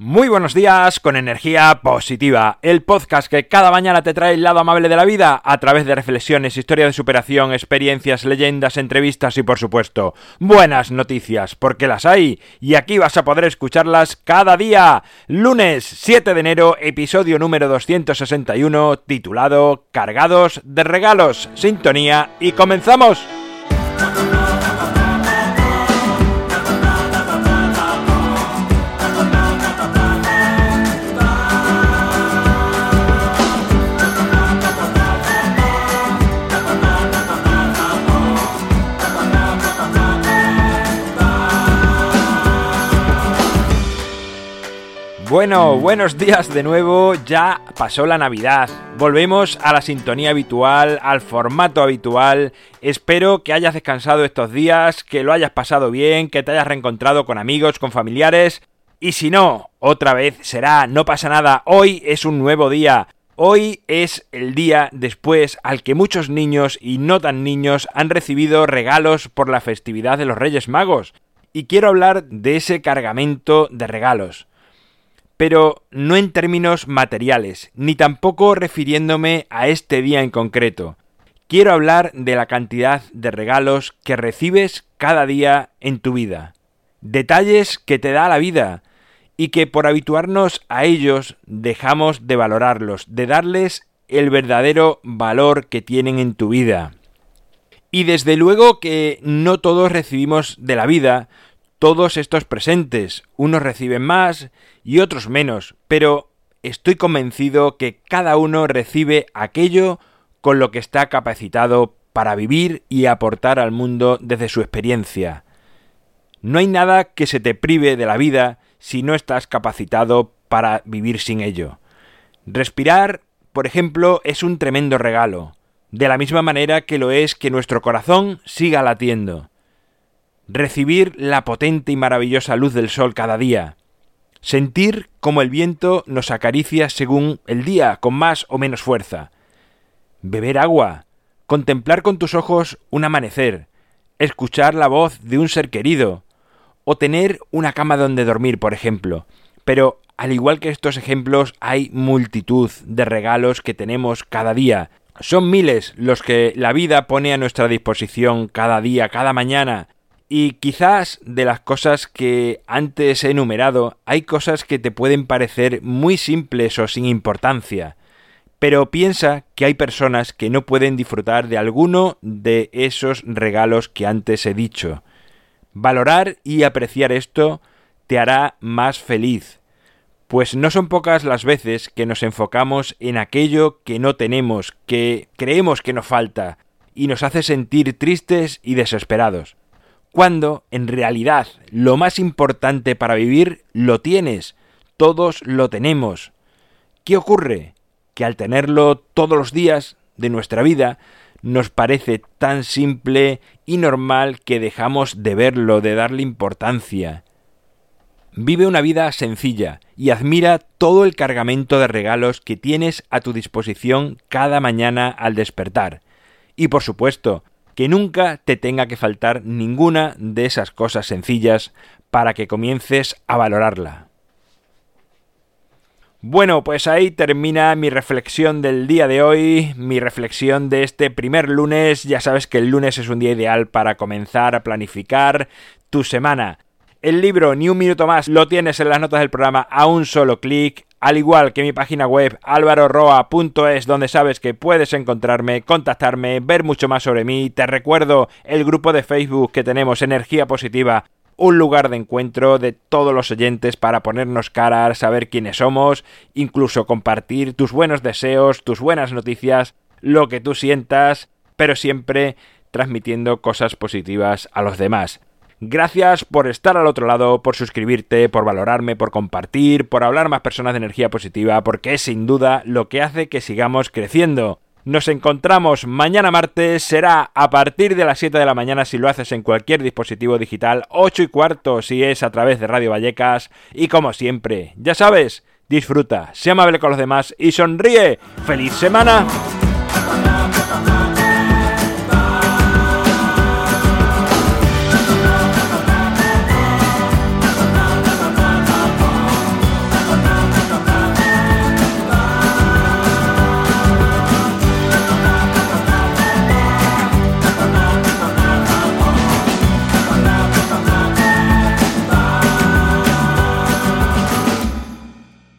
Muy buenos días con energía positiva, el podcast que cada mañana te trae el lado amable de la vida a través de reflexiones, historia de superación, experiencias, leyendas, entrevistas y por supuesto buenas noticias, porque las hay y aquí vas a poder escucharlas cada día. Lunes 7 de enero, episodio número 261 titulado Cargados de regalos, sintonía y comenzamos. Bueno, buenos días de nuevo, ya pasó la Navidad, volvemos a la sintonía habitual, al formato habitual, espero que hayas descansado estos días, que lo hayas pasado bien, que te hayas reencontrado con amigos, con familiares, y si no, otra vez será, no pasa nada, hoy es un nuevo día, Hoy es el día después al que muchos niños y no tan niños han recibido regalos por la festividad de los Reyes Magos. Y quiero hablar de ese cargamento de regalos pero no en términos materiales, ni tampoco refiriéndome a este día en concreto. Quiero hablar de la cantidad de regalos que recibes cada día en tu vida. Detalles que te da la vida y que por habituarnos a ellos dejamos de valorarlos, de darles el verdadero valor que tienen en tu vida. Y desde luego que no todos recibimos de la vida todos estos presentes. Unos reciben más y otros menos, pero estoy convencido que cada uno recibe aquello con lo que está capacitado para vivir y aportar al mundo desde su experiencia. No hay nada que se te prive de la vida si no estás capacitado para vivir sin ello. Respirar, por ejemplo, es un tremendo regalo, de la misma manera que lo es que nuestro corazón siga latiendo recibir la potente y maravillosa luz del sol cada día, sentir como el viento nos acaricia según el día, con más o menos fuerza, beber agua, contemplar con tus ojos un amanecer, escuchar la voz de un ser querido, o tener una cama donde dormir, por ejemplo. Pero, al igual que estos ejemplos, hay multitud de regalos que tenemos cada día. Son miles los que la vida pone a nuestra disposición cada día, cada mañana, y quizás de las cosas que antes he enumerado, hay cosas que te pueden parecer muy simples o sin importancia. Pero piensa que hay personas que no pueden disfrutar de alguno de esos regalos que antes he dicho. Valorar y apreciar esto te hará más feliz, pues no son pocas las veces que nos enfocamos en aquello que no tenemos, que creemos que nos falta, y nos hace sentir tristes y desesperados cuando en realidad lo más importante para vivir lo tienes, todos lo tenemos. ¿Qué ocurre? Que al tenerlo todos los días de nuestra vida, nos parece tan simple y normal que dejamos de verlo, de darle importancia. Vive una vida sencilla y admira todo el cargamento de regalos que tienes a tu disposición cada mañana al despertar. Y por supuesto, que nunca te tenga que faltar ninguna de esas cosas sencillas para que comiences a valorarla. Bueno, pues ahí termina mi reflexión del día de hoy, mi reflexión de este primer lunes. Ya sabes que el lunes es un día ideal para comenzar a planificar tu semana. El libro Ni un minuto más lo tienes en las notas del programa a un solo clic al igual que mi página web alvaroroa.es donde sabes que puedes encontrarme, contactarme, ver mucho más sobre mí. Te recuerdo el grupo de Facebook que tenemos Energía Positiva, un lugar de encuentro de todos los oyentes para ponernos cara, saber quiénes somos, incluso compartir tus buenos deseos, tus buenas noticias, lo que tú sientas, pero siempre transmitiendo cosas positivas a los demás. Gracias por estar al otro lado, por suscribirte, por valorarme, por compartir, por hablar más personas de energía positiva, porque es sin duda lo que hace que sigamos creciendo. Nos encontramos mañana martes, será a partir de las 7 de la mañana si lo haces en cualquier dispositivo digital, 8 y cuarto si es a través de Radio Vallecas, y como siempre, ya sabes, disfruta, sea amable con los demás y sonríe. ¡Feliz semana!